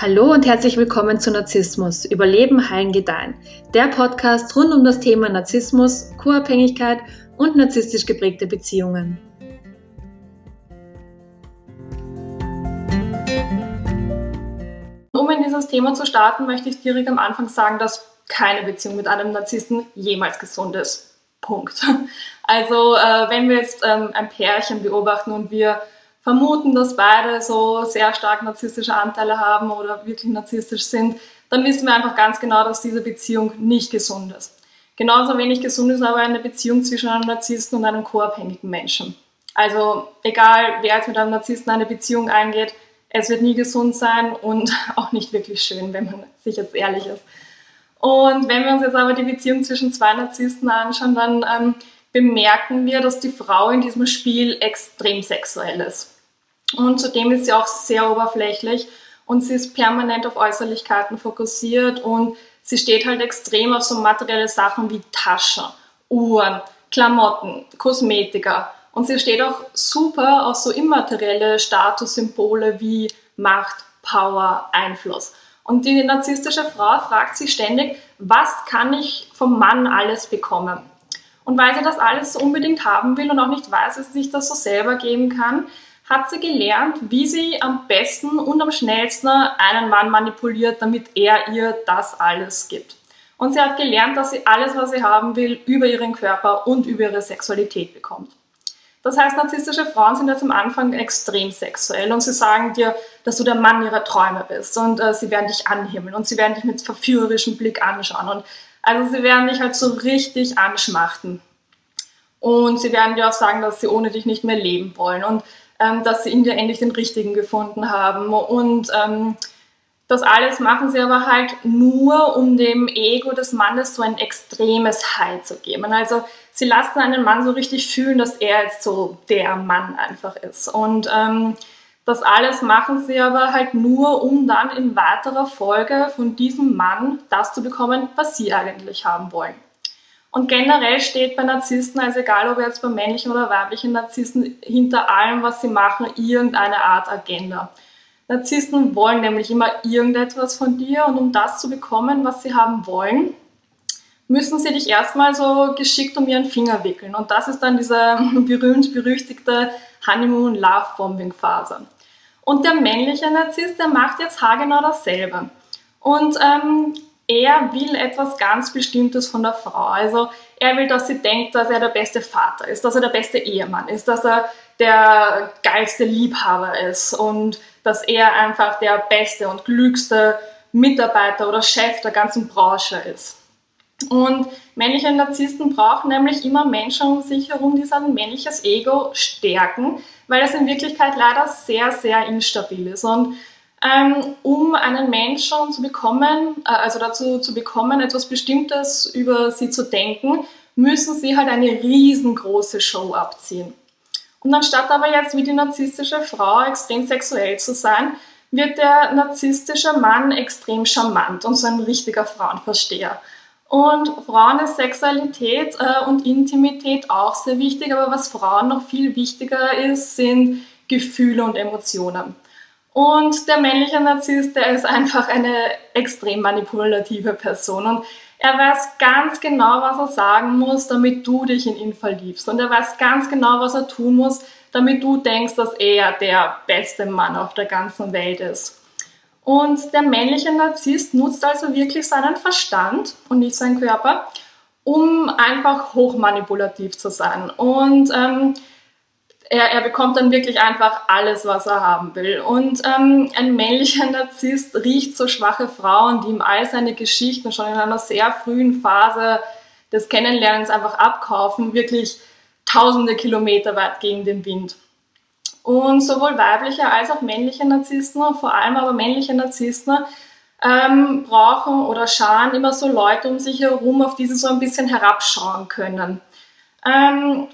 Hallo und herzlich willkommen zu Narzissmus, Überleben, Heilen, Gedeihen. Der Podcast rund um das Thema Narzissmus, Co-Abhängigkeit und narzisstisch geprägte Beziehungen. Um in dieses Thema zu starten, möchte ich direkt am Anfang sagen, dass keine Beziehung mit einem Narzissten jemals gesund ist. Punkt. Also äh, wenn wir jetzt ähm, ein Pärchen beobachten und wir vermuten, dass beide so sehr stark narzisstische Anteile haben oder wirklich narzisstisch sind, dann wissen wir einfach ganz genau, dass diese Beziehung nicht gesund ist. Genauso wenig gesund ist aber eine Beziehung zwischen einem Narzissten und einem co-abhängigen Menschen. Also egal, wer jetzt mit einem Narzissten eine Beziehung eingeht, es wird nie gesund sein und auch nicht wirklich schön, wenn man sich jetzt ehrlich ist. Und wenn wir uns jetzt aber die Beziehung zwischen zwei Narzissten anschauen, dann ähm, bemerken wir, dass die Frau in diesem Spiel extrem sexuell ist. Und zudem ist sie auch sehr oberflächlich und sie ist permanent auf Äußerlichkeiten fokussiert und sie steht halt extrem auf so materielle Sachen wie Taschen, Uhren, Klamotten, Kosmetika. Und sie steht auch super auf so immaterielle Statussymbole wie Macht, Power, Einfluss. Und die narzisstische Frau fragt sich ständig, was kann ich vom Mann alles bekommen? Und weil sie das alles so unbedingt haben will und auch nicht weiß, dass sie sich das so selber geben kann, hat sie gelernt, wie sie am besten und am schnellsten einen Mann manipuliert, damit er ihr das alles gibt. Und sie hat gelernt, dass sie alles, was sie haben will, über ihren Körper und über ihre Sexualität bekommt. Das heißt, narzisstische Frauen sind jetzt am Anfang extrem sexuell und sie sagen dir, dass du der Mann ihrer Träume bist und äh, sie werden dich anhimmeln und sie werden dich mit verführerischem Blick anschauen und also sie werden dich halt so richtig anschmachten. Und sie werden dir auch sagen, dass sie ohne dich nicht mehr leben wollen und ähm, dass sie in endlich den Richtigen gefunden haben. Und ähm, das alles machen sie aber halt nur, um dem Ego des Mannes so ein extremes High zu geben. Also sie lassen einen Mann so richtig fühlen, dass er jetzt so der Mann einfach ist. Und ähm, das alles machen sie aber halt nur, um dann in weiterer Folge von diesem Mann das zu bekommen, was sie eigentlich haben wollen. Und generell steht bei Narzissten, also egal ob jetzt bei männlichen oder weiblichen Narzissten, hinter allem, was sie machen, irgendeine Art Agenda. Narzissten wollen nämlich immer irgendetwas von dir und um das zu bekommen, was sie haben wollen, müssen sie dich erstmal so geschickt um ihren Finger wickeln. Und das ist dann diese berühmt-berüchtigte Honeymoon-Love-Bombing-Phase. Und der männliche Narzisst, der macht jetzt haargenau dasselbe. Und ähm, er will etwas ganz Bestimmtes von der Frau. Also er will, dass sie denkt, dass er der beste Vater ist, dass er der beste Ehemann ist, dass er der geilste Liebhaber ist und dass er einfach der beste und klügste Mitarbeiter oder Chef der ganzen Branche ist. Und männliche Narzissten brauchen nämlich immer Menschen um sich herum, die sein männliches Ego stärken, weil es in Wirklichkeit leider sehr, sehr instabil ist. Und ähm, um einen Menschen zu bekommen, äh, also dazu zu bekommen, etwas Bestimmtes über sie zu denken, müssen sie halt eine riesengroße Show abziehen. Und anstatt aber jetzt wie die narzisstische Frau extrem sexuell zu sein, wird der narzisstische Mann extrem charmant und so ein richtiger Frauenversteher. Und Frauen ist Sexualität äh, und Intimität auch sehr wichtig, aber was Frauen noch viel wichtiger ist, sind Gefühle und Emotionen. Und der männliche Narzisst, der ist einfach eine extrem manipulative Person und er weiß ganz genau, was er sagen muss, damit du dich in ihn verliebst. Und er weiß ganz genau, was er tun muss, damit du denkst, dass er der beste Mann auf der ganzen Welt ist. Und der männliche Narzisst nutzt also wirklich seinen Verstand und nicht seinen Körper, um einfach hochmanipulativ zu sein. Und ähm, er, er, bekommt dann wirklich einfach alles, was er haben will. Und ähm, ein männlicher Narzisst riecht so schwache Frauen, die ihm all seine Geschichten schon in einer sehr frühen Phase des Kennenlernens einfach abkaufen, wirklich tausende Kilometer weit gegen den Wind. Und sowohl weibliche als auch männliche Narzissten, vor allem aber männliche Narzissten, ähm, brauchen oder scharen immer so Leute um sich herum, auf die sie so ein bisschen herabschauen können. Ähm,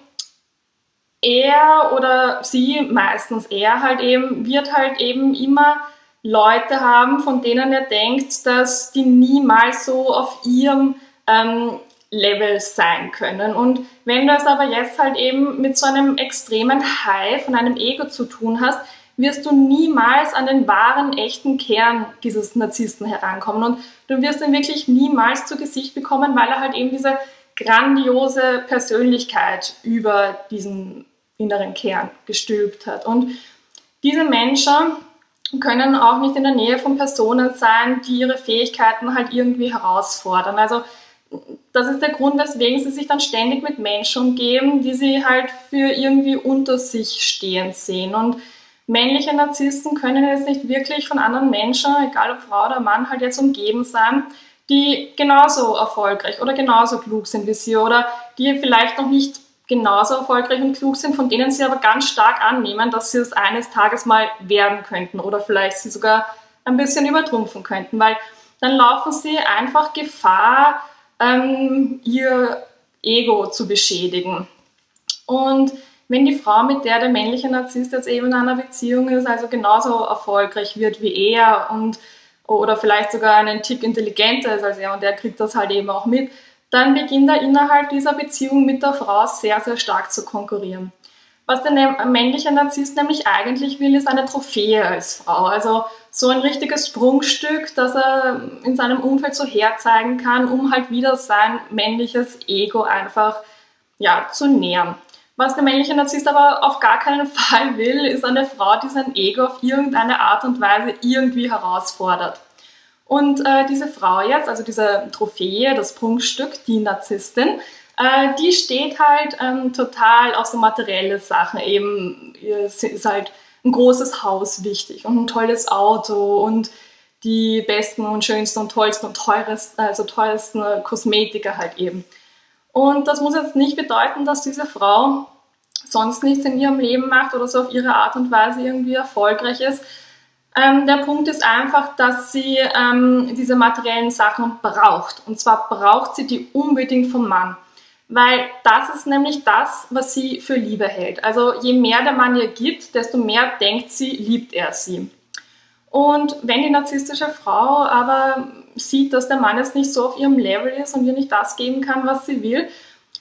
er oder sie, meistens er halt eben, wird halt eben immer Leute haben, von denen er denkt, dass die niemals so auf ihrem ähm, Level sein können. Und wenn du es aber jetzt halt eben mit so einem extremen High von einem Ego zu tun hast, wirst du niemals an den wahren, echten Kern dieses Narzissten herankommen. Und du wirst ihn wirklich niemals zu Gesicht bekommen, weil er halt eben diese grandiose Persönlichkeit über diesen inneren Kern gestülpt hat. Und diese Menschen können auch nicht in der Nähe von Personen sein, die ihre Fähigkeiten halt irgendwie herausfordern. Also das ist der Grund, weswegen sie sich dann ständig mit Menschen umgeben, die sie halt für irgendwie unter sich stehend sehen. Und männliche Narzissten können jetzt nicht wirklich von anderen Menschen, egal ob Frau oder Mann, halt jetzt umgeben sein, die genauso erfolgreich oder genauso klug sind wie sie oder die vielleicht noch nicht genauso erfolgreich und klug sind, von denen sie aber ganz stark annehmen, dass sie es eines Tages mal werden könnten oder vielleicht sie sogar ein bisschen übertrumpfen könnten, weil dann laufen sie einfach Gefahr, ähm, ihr Ego zu beschädigen. Und wenn die Frau, mit der der männliche Narzisst jetzt eben in einer Beziehung ist, also genauso erfolgreich wird wie er und oder vielleicht sogar einen Tick intelligenter ist als er und er kriegt das halt eben auch mit, dann beginnt er innerhalb dieser Beziehung mit der Frau sehr, sehr stark zu konkurrieren. Was der männliche Narzisst nämlich eigentlich will, ist eine Trophäe als Frau. Also so ein richtiges Sprungstück, das er in seinem Umfeld so herzeigen kann, um halt wieder sein männliches Ego einfach ja, zu nähern. Was der männliche Narzisst aber auf gar keinen Fall will, ist eine Frau, die sein Ego auf irgendeine Art und Weise irgendwie herausfordert. Und äh, diese Frau jetzt, also diese Trophäe, das Prunkstück, die Narzisstin, äh, die steht halt ähm, total auf so materielle Sachen. Eben ist halt ein großes Haus wichtig und ein tolles Auto und die besten und schönsten und tollsten und teuersten, also teuersten Kosmetiker halt eben. Und das muss jetzt nicht bedeuten, dass diese Frau sonst nichts in ihrem Leben macht oder so auf ihre Art und Weise irgendwie erfolgreich ist. Ähm, der Punkt ist einfach, dass sie ähm, diese materiellen Sachen braucht. Und zwar braucht sie die unbedingt vom Mann. Weil das ist nämlich das, was sie für Liebe hält. Also je mehr der Mann ihr gibt, desto mehr denkt sie, liebt er sie. Und wenn die narzisstische Frau aber sieht, dass der Mann jetzt nicht so auf ihrem Level ist und ihr nicht das geben kann, was sie will,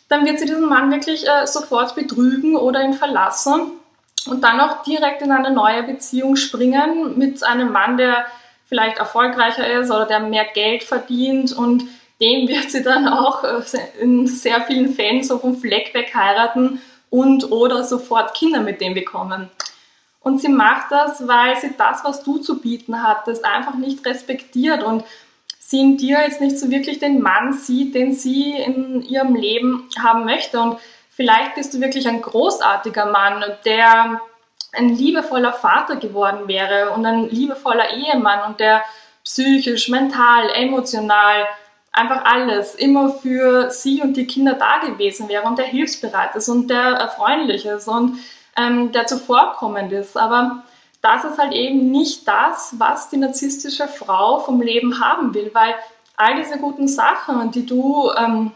dann wird sie diesen Mann wirklich äh, sofort betrügen oder ihn verlassen und dann auch direkt in eine neue Beziehung springen mit einem Mann, der vielleicht erfolgreicher ist oder der mehr Geld verdient und dem wird sie dann auch äh, in sehr vielen Fällen so vom Fleck weg heiraten und oder sofort Kinder mit dem bekommen. Und sie macht das, weil sie das, was du zu bieten hattest, einfach nicht respektiert und sie in dir jetzt nicht so wirklich den Mann sieht, den sie in ihrem Leben haben möchte. Und vielleicht bist du wirklich ein großartiger Mann, der ein liebevoller Vater geworden wäre und ein liebevoller Ehemann und der psychisch, mental, emotional, einfach alles immer für sie und die Kinder da gewesen wäre und der hilfsbereit ist und der freundlich ist und ähm, der zuvorkommend ist. Aber das ist halt eben nicht das, was die narzisstische Frau vom Leben haben will, weil all diese guten Sachen, die du ähm,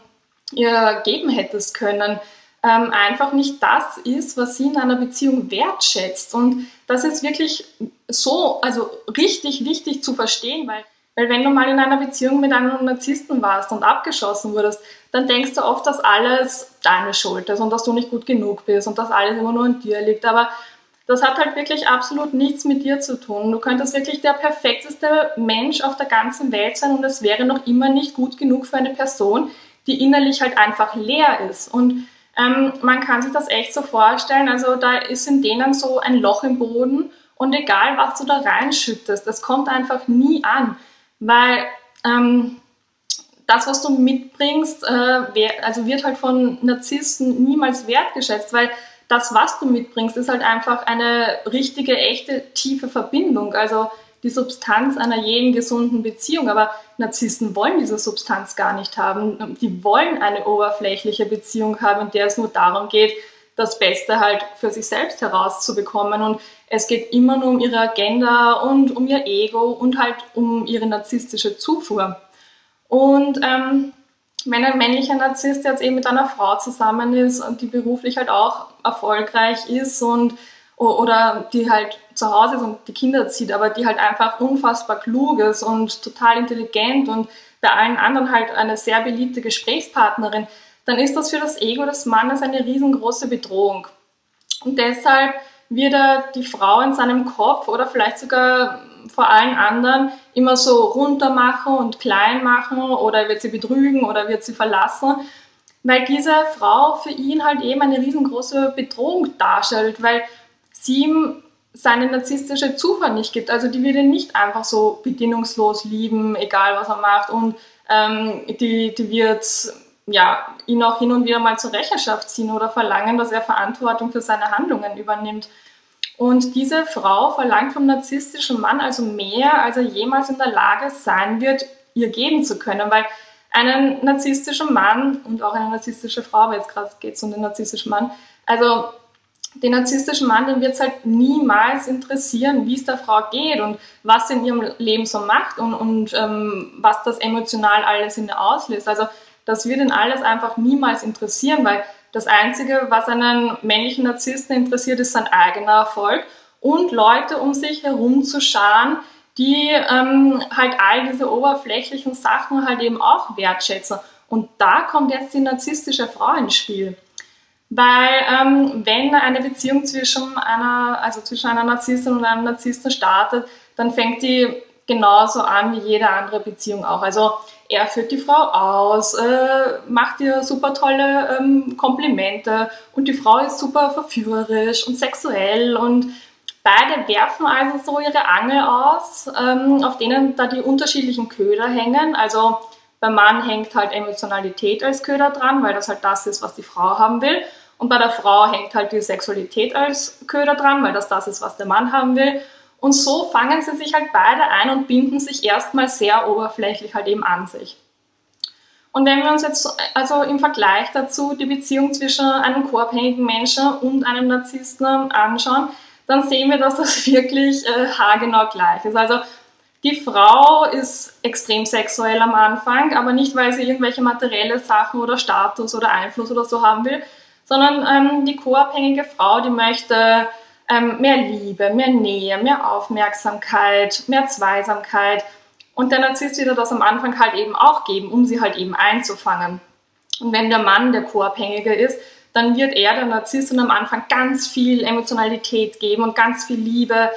ihr geben hättest können, ähm, einfach nicht das ist, was sie in einer Beziehung wertschätzt. Und das ist wirklich so, also richtig wichtig zu verstehen, weil, weil wenn du mal in einer Beziehung mit einem Narzissten warst und abgeschossen wurdest, dann denkst du oft, dass alles deine Schuld ist und dass du nicht gut genug bist und dass alles immer nur an dir liegt. Aber das hat halt wirklich absolut nichts mit dir zu tun. Du könntest wirklich der perfekteste Mensch auf der ganzen Welt sein und es wäre noch immer nicht gut genug für eine Person, die innerlich halt einfach leer ist. Und ähm, man kann sich das echt so vorstellen, also da ist in denen so ein Loch im Boden und egal was du da reinschüttest, das kommt einfach nie an, weil ähm, das, was du mitbringst, äh, also wird halt von Narzissten niemals wertgeschätzt, weil das, was du mitbringst, ist halt einfach eine richtige, echte, tiefe Verbindung. Also die Substanz einer jeden gesunden Beziehung. Aber Narzissten wollen diese Substanz gar nicht haben. Die wollen eine oberflächliche Beziehung haben, in der es nur darum geht, das Beste halt für sich selbst herauszubekommen. Und es geht immer nur um ihre Agenda und um ihr Ego und halt um ihre narzisstische Zufuhr. Und ähm, wenn ein männlicher Narzisst jetzt eben mit einer Frau zusammen ist und die beruflich halt auch erfolgreich ist und oder die halt zu Hause ist und die Kinder zieht, aber die halt einfach unfassbar klug ist und total intelligent und bei allen anderen halt eine sehr beliebte Gesprächspartnerin, dann ist das für das Ego des Mannes eine riesengroße Bedrohung. Und deshalb wird er die Frau in seinem Kopf oder vielleicht sogar vor allen anderen immer so runter machen und klein machen oder wird sie betrügen oder wird sie verlassen, weil diese Frau für ihn halt eben eine riesengroße Bedrohung darstellt, weil sie ihm seine narzisstische Zufall nicht gibt. Also die wird ihn nicht einfach so bedingungslos lieben, egal was er macht und ähm, die, die wird ja, ihn auch hin und wieder mal zur Rechenschaft ziehen oder verlangen, dass er Verantwortung für seine Handlungen übernimmt. Und diese Frau verlangt vom narzisstischen Mann also mehr, als er jemals in der Lage sein wird, ihr geben zu können, weil einen narzisstischen Mann und auch eine narzisstische Frau, aber jetzt gerade geht es um den narzisstischen Mann, also den narzisstischen Mann, den wird es halt niemals interessieren, wie es der Frau geht und was sie in ihrem Leben so macht und, und ähm, was das emotional alles in ihr auslöst. Also das wird ihn alles einfach niemals interessieren, weil das Einzige, was einen männlichen Narzissten interessiert, ist sein eigener Erfolg und Leute um sich herum zu scharen, die ähm, halt all diese oberflächlichen Sachen halt eben auch wertschätzen. Und da kommt jetzt die narzisstische Frau ins Spiel. Weil ähm, wenn eine Beziehung zwischen einer, also zwischen einer Narzisstin und einem Narzissten startet, dann fängt die genauso an wie jede andere Beziehung auch. Also er führt die Frau aus, äh, macht ihr super tolle ähm, Komplimente und die Frau ist super verführerisch und sexuell und beide werfen also so ihre Angel aus, ähm, auf denen da die unterschiedlichen Köder hängen. Also beim Mann hängt halt Emotionalität als Köder dran, weil das halt das ist, was die Frau haben will. Und bei der Frau hängt halt die Sexualität als Köder dran, weil das das ist, was der Mann haben will. Und so fangen sie sich halt beide ein und binden sich erstmal sehr oberflächlich halt eben an sich. Und wenn wir uns jetzt also im Vergleich dazu die Beziehung zwischen einem co-abhängigen Menschen und einem Narzissten anschauen, dann sehen wir, dass das wirklich äh, haargenau gleich ist. Also die Frau ist extrem sexuell am Anfang, aber nicht, weil sie irgendwelche materielle Sachen oder Status oder Einfluss oder so haben will, sondern ähm, die co-abhängige Frau, die möchte ähm, mehr Liebe, mehr Nähe, mehr Aufmerksamkeit, mehr Zweisamkeit. Und der Narzisst wird das am Anfang halt eben auch geben, um sie halt eben einzufangen. Und wenn der Mann der Co-Abhängige ist, dann wird er, der Narzisst, am Anfang ganz viel Emotionalität geben und ganz viel Liebe.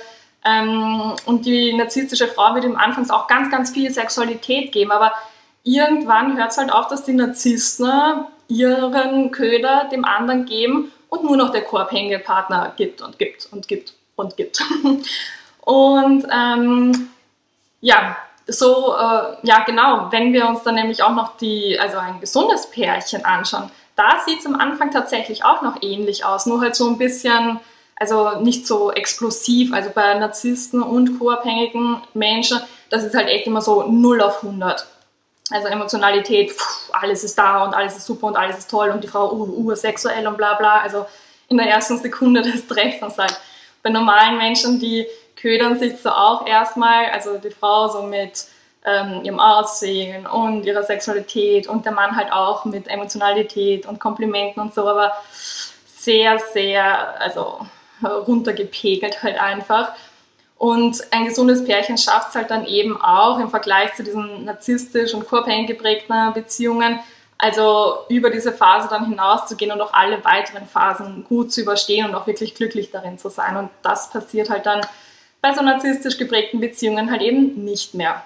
Ähm, und die narzisstische Frau wird ihm anfangs auch ganz, ganz viel Sexualität geben. Aber irgendwann hört es halt auf, dass die Narzissten ihren Köder dem anderen geben und nur noch der koabhängige Partner gibt und gibt und gibt und gibt. und ähm, ja, so, äh, ja genau, wenn wir uns dann nämlich auch noch die, also ein gesundes Pärchen anschauen, da sieht es am Anfang tatsächlich auch noch ähnlich aus, nur halt so ein bisschen, also nicht so explosiv, also bei Narzissten und co-abhängigen Menschen, das ist halt echt immer so 0 auf 100. Also Emotionalität, pff, alles ist da und alles ist super und alles ist toll und die Frau uh, uh, sexuell und bla bla. Also in der ersten Sekunde des Treffens halt. Bei normalen Menschen, die ködern sich so auch erstmal, also die Frau so mit ähm, ihrem Aussehen und ihrer Sexualität und der Mann halt auch mit Emotionalität und Komplimenten und so, aber sehr, sehr, also runtergepegelt halt einfach. Und ein gesundes Pärchen schafft es halt dann eben auch im Vergleich zu diesen narzisstisch und co geprägten Beziehungen, also über diese Phase dann hinauszugehen und auch alle weiteren Phasen gut zu überstehen und auch wirklich glücklich darin zu sein. Und das passiert halt dann bei so narzisstisch geprägten Beziehungen halt eben nicht mehr.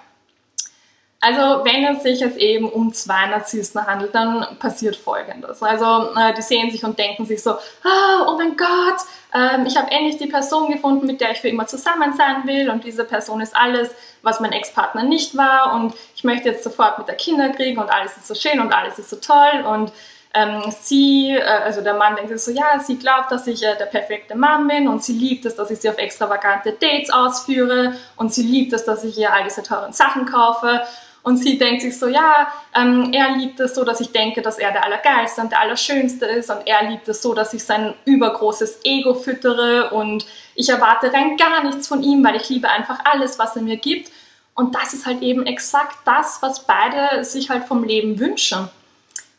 Also wenn es sich jetzt eben um zwei Narzissten handelt, dann passiert Folgendes. Also äh, die sehen sich und denken sich so, oh, oh mein Gott, ähm, ich habe endlich die Person gefunden, mit der ich für immer zusammen sein will. Und diese Person ist alles, was mein Ex-Partner nicht war. Und ich möchte jetzt sofort mit der Kinder kriegen und alles ist so schön und alles ist so toll. Und ähm, sie, äh, also der Mann denkt sich so, ja, sie glaubt, dass ich äh, der perfekte Mann bin. Und sie liebt es, dass ich sie auf extravagante Dates ausführe. Und sie liebt es, dass ich ihr all diese teuren Sachen kaufe und sie denkt sich so, ja, ähm, er liebt es so, dass ich denke, dass er der Allergeilste und der Allerschönste ist. Und er liebt es so, dass ich sein übergroßes Ego füttere. Und ich erwarte rein gar nichts von ihm, weil ich liebe einfach alles, was er mir gibt. Und das ist halt eben exakt das, was beide sich halt vom Leben wünschen.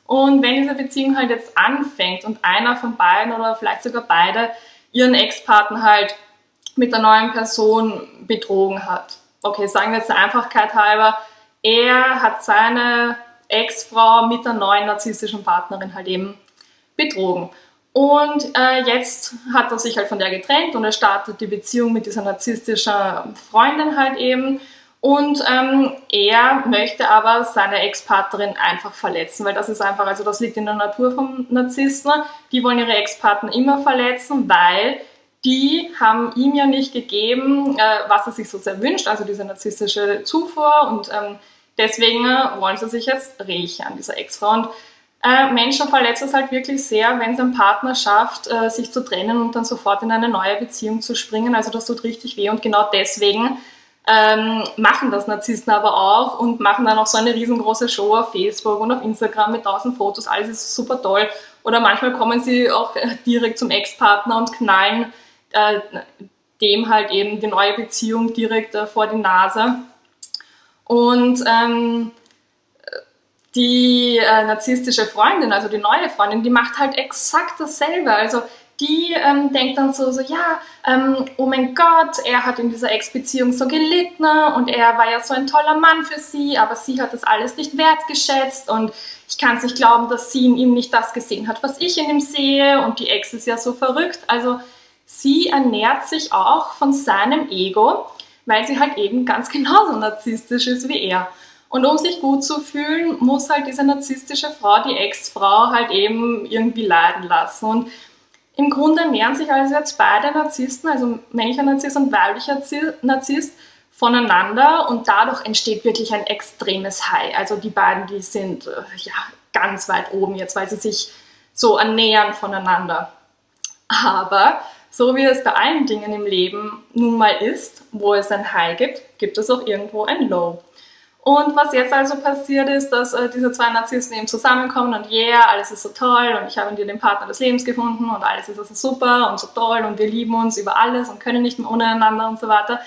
Und wenn diese Beziehung halt jetzt anfängt und einer von beiden oder vielleicht sogar beide ihren Ex-Partner halt mit der neuen Person betrogen hat. Okay, sagen wir jetzt der Einfachkeit halber, er hat seine Ex-Frau mit der neuen narzisstischen Partnerin halt eben betrogen. Und äh, jetzt hat er sich halt von der getrennt und er startet die Beziehung mit dieser narzisstischen Freundin halt eben. Und ähm, er möchte aber seine Ex-Partnerin einfach verletzen, weil das ist einfach, also das liegt in der Natur vom Narzissten. Die wollen ihre Ex-Partner immer verletzen, weil die haben ihm ja nicht gegeben, äh, was er sich so sehr wünscht, also diese narzisstische Zufuhr. Und ähm, deswegen wollen sie sich jetzt rächen an dieser Ex-Frau. Und äh, Menschen verletzt es halt wirklich sehr, wenn es ein Partner schafft, äh, sich zu trennen und dann sofort in eine neue Beziehung zu springen. Also das tut richtig weh und genau deswegen ähm, machen das Narzissten aber auch und machen dann auch so eine riesengroße Show auf Facebook und auf Instagram mit tausend Fotos. Alles ist super toll. Oder manchmal kommen sie auch äh, direkt zum Ex-Partner und knallen äh, dem halt eben die neue Beziehung direkt äh, vor die Nase. Und ähm, die äh, narzisstische Freundin, also die neue Freundin, die macht halt exakt dasselbe. Also die ähm, denkt dann so, so ja, ähm, oh mein Gott, er hat in dieser Ex-Beziehung so gelitten und er war ja so ein toller Mann für sie, aber sie hat das alles nicht wertgeschätzt und ich kann es nicht glauben, dass sie in ihm nicht das gesehen hat, was ich in ihm sehe und die Ex ist ja so verrückt. Also sie ernährt sich auch von seinem Ego, weil sie halt eben ganz genauso narzisstisch ist wie er. Und um sich gut zu fühlen, muss halt diese narzisstische Frau, die Ex-Frau, halt eben irgendwie leiden lassen. Und im Grunde ernähren sich also jetzt beide Narzissten, also männlicher Narzisst und weiblicher Narzisst, voneinander und dadurch entsteht wirklich ein extremes High. Also die beiden, die sind äh, ja ganz weit oben jetzt, weil sie sich so ernähren voneinander. Aber so wie es bei allen Dingen im Leben nun mal ist, wo es ein High gibt, gibt es auch irgendwo ein Low. Und was jetzt also passiert ist, dass äh, diese zwei Narzissten eben zusammenkommen und yeah, alles ist so toll und ich habe in dir den Partner des Lebens gefunden und alles ist also super und so toll und wir lieben uns über alles und können nicht mehr ohne einander und so weiter.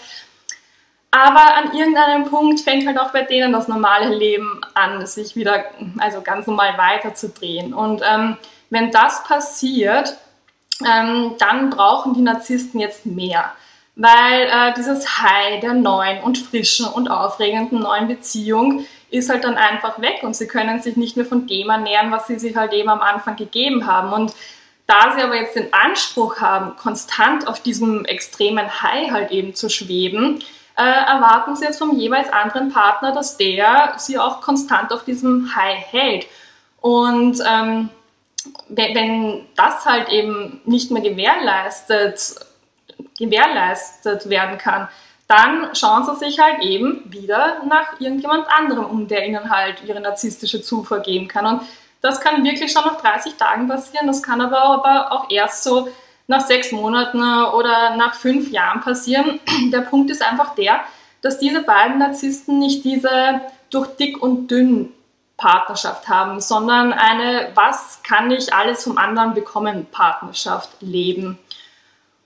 Aber an irgendeinem Punkt fängt halt auch bei denen das normale Leben an, sich wieder, also ganz normal weiterzudrehen. Und ähm, wenn das passiert, ähm, dann brauchen die Narzissten jetzt mehr weil äh, dieses High der neuen und frischen und aufregenden neuen Beziehung ist halt dann einfach weg und sie können sich nicht mehr von dem ernähren, was sie sich halt eben am Anfang gegeben haben. Und da sie aber jetzt den Anspruch haben, konstant auf diesem extremen High halt eben zu schweben, äh, erwarten sie jetzt vom jeweils anderen Partner, dass der sie auch konstant auf diesem High hält. Und ähm, wenn das halt eben nicht mehr gewährleistet gewährleistet werden kann, dann schauen sie sich halt eben wieder nach irgendjemand anderem um, der ihnen halt ihre narzisstische Zufuhr geben kann. Und das kann wirklich schon nach 30 Tagen passieren, das kann aber, aber auch erst so nach sechs Monaten oder nach fünf Jahren passieren. Der Punkt ist einfach der, dass diese beiden Narzissten nicht diese durch dick und dünn Partnerschaft haben, sondern eine Was kann ich alles vom anderen bekommen Partnerschaft leben.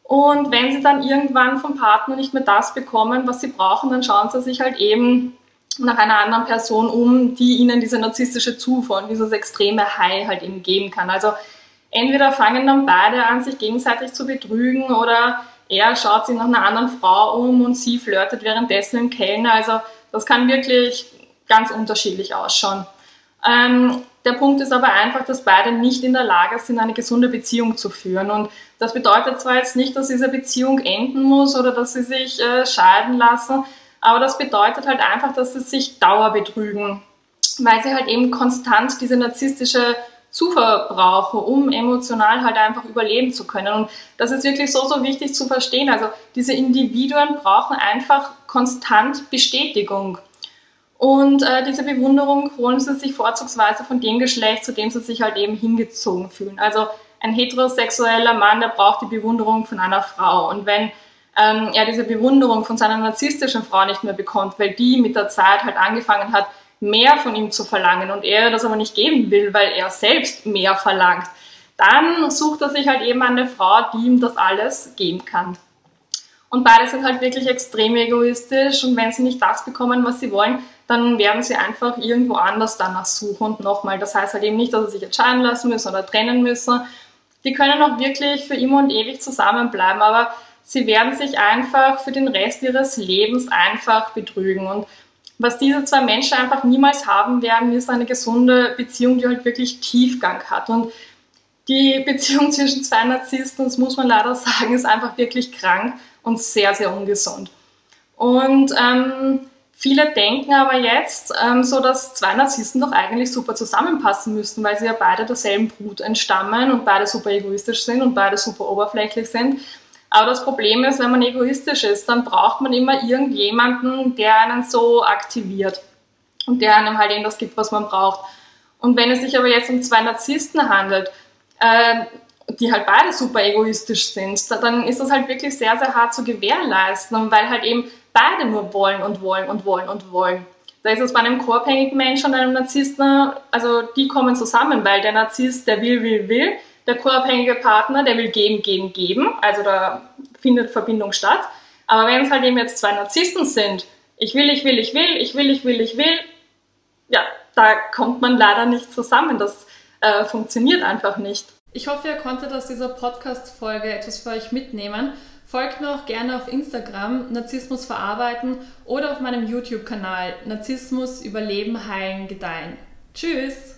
Und wenn sie dann irgendwann vom Partner nicht mehr das bekommen, was sie brauchen, dann schauen sie sich halt eben nach einer anderen Person um, die ihnen diese narzisstische Zufuhr und dieses extreme High halt eben geben kann. Also entweder fangen dann beide an, sich gegenseitig zu betrügen oder er schaut sich nach einer anderen Frau um und sie flirtet währenddessen im Kellner. Also das kann wirklich ganz unterschiedlich ausschauen. Ähm, der Punkt ist aber einfach, dass beide nicht in der Lage sind, eine gesunde Beziehung zu führen. Und das bedeutet zwar jetzt nicht, dass diese Beziehung enden muss oder dass sie sich äh, scheiden lassen, aber das bedeutet halt einfach, dass sie sich dauerbetrügen, weil sie halt eben konstant diese narzisstische Zufuhr brauchen, um emotional halt einfach überleben zu können. Und das ist wirklich so, so wichtig zu verstehen. Also diese Individuen brauchen einfach konstant Bestätigung. Und äh, diese Bewunderung holen sie sich vorzugsweise von dem Geschlecht, zu dem sie sich halt eben hingezogen fühlen. Also ein heterosexueller Mann, der braucht die Bewunderung von einer Frau. Und wenn ähm, er diese Bewunderung von seiner narzisstischen Frau nicht mehr bekommt, weil die mit der Zeit halt angefangen hat, mehr von ihm zu verlangen und er das aber nicht geben will, weil er selbst mehr verlangt, dann sucht er sich halt eben eine Frau, die ihm das alles geben kann. Und beide sind halt wirklich extrem egoistisch und wenn sie nicht das bekommen, was sie wollen, dann werden sie einfach irgendwo anders danach suchen und nochmal. Das heißt halt eben nicht, dass sie sich entscheiden lassen müssen oder trennen müssen. Die können auch wirklich für immer und ewig zusammenbleiben, aber sie werden sich einfach für den Rest ihres Lebens einfach betrügen. Und was diese zwei Menschen einfach niemals haben werden, ist eine gesunde Beziehung, die halt wirklich Tiefgang hat. Und Die Beziehung zwischen zwei Narzissten, das muss man leider sagen, ist einfach wirklich krank und sehr, sehr ungesund. Und ähm, viele denken aber jetzt ähm, so, dass zwei Narzissten doch eigentlich super zusammenpassen müssten, weil sie ja beide derselben Brut entstammen und beide super egoistisch sind und beide super oberflächlich sind. Aber das Problem ist, wenn man egoistisch ist, dann braucht man immer irgendjemanden, der einen so aktiviert und der einem halt eben das gibt, was man braucht. Und wenn es sich aber jetzt um zwei Narzissten handelt, äh, die halt beide super egoistisch sind, dann ist das halt wirklich sehr, sehr hart zu gewährleisten, weil halt eben beide nur wollen und wollen und wollen und wollen. Da ist es bei einem co-abhängigen Menschen und einem Narzissten, also die kommen zusammen, weil der Narzisst, der will, will, will, der co-abhängige Partner, der will geben, geben, geben, also da findet Verbindung statt. Aber wenn es halt eben jetzt zwei Narzissten sind, ich will, ich will, ich will, ich will, ich will, ich will, ja, da kommt man leider nicht zusammen. Das äh, funktioniert einfach nicht. Ich hoffe, ihr konntet aus dieser Podcast-Folge etwas für euch mitnehmen. Folgt mir auch gerne auf Instagram Narzissmus verarbeiten oder auf meinem YouTube-Kanal Narzissmus überleben, heilen, gedeihen. Tschüss!